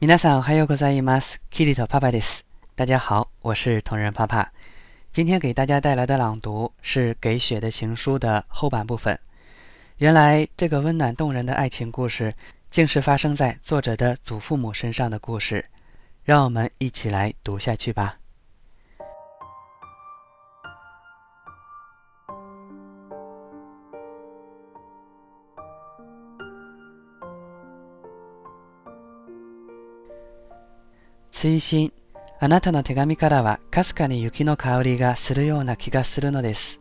皆さんおはようございます。キリトパパです。大家好，我是同人爸爸。今天给大家带来的朗读是《给雪的情书》的后半部分。原来，这个温暖动人的爱情故事，竟是发生在作者的祖父母身上的故事。让我们一起来读下去吧。 追伸あなたの手紙からはかすかに雪の香りがするような気がするのです。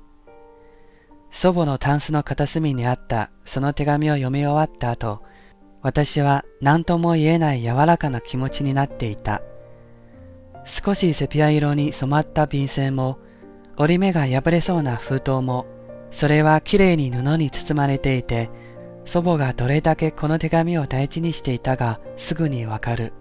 祖母のタンスの片隅にあったその手紙を読み終わった後、私は何とも言えない柔らかな気持ちになっていた。少しセピア色に染まった便箋も、折り目が破れそうな封筒も、それはきれいに布に包まれていて、祖母がどれだけこの手紙を大事にしていたがすぐにわかる。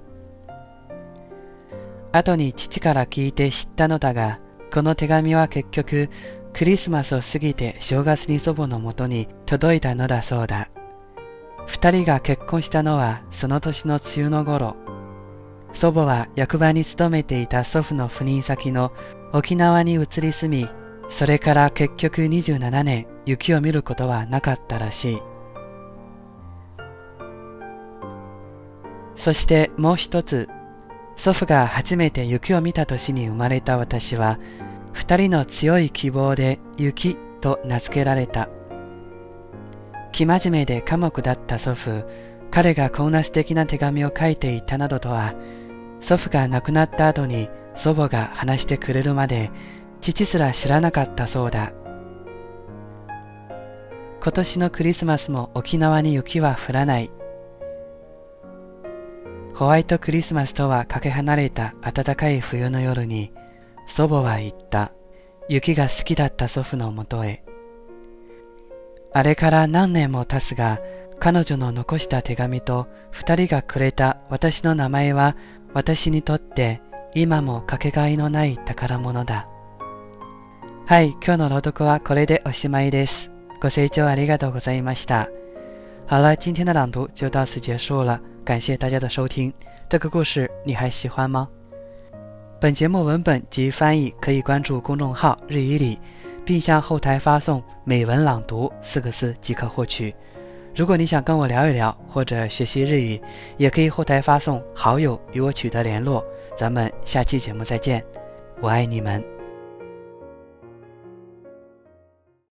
後に父から聞いて知ったのだが、この手紙は結局、クリスマスを過ぎて正月に祖母のもとに届いたのだそうだ。二人が結婚したのはその年の梅雨の頃。祖母は役場に勤めていた祖父の赴任先の沖縄に移り住み、それから結局27年雪を見ることはなかったらしい。そしてもう一つ、祖父が初めて雪を見た年に生まれた私は、二人の強い希望で雪と名付けられた。生真面目で寡黙だった祖父、彼がこんな素敵な手紙を書いていたなどとは、祖父が亡くなった後に祖母が話してくれるまで、父すら知らなかったそうだ。今年のクリスマスも沖縄に雪は降らない。ホワイトクリスマスとはかけ離れた暖かい冬の夜に、祖母は言った。雪が好きだった祖父のもとへ。あれから何年も経つが、彼女の残した手紙と二人がくれた私の名前は私にとって今もかけがえのない宝物だ。はい、今日の朗読はこれでおしまいです。ご清聴ありがとうございました。好了，今天的朗读就到此结束了，感谢大家的收听。这个故事你还喜欢吗？本节目文本及翻译可以关注公众号“日语里”，并向后台发送“美文朗读”四个字即可获取。如果你想跟我聊一聊或者学习日语，也可以后台发送“好友”与我取得联络。咱们下期节目再见，我爱你们。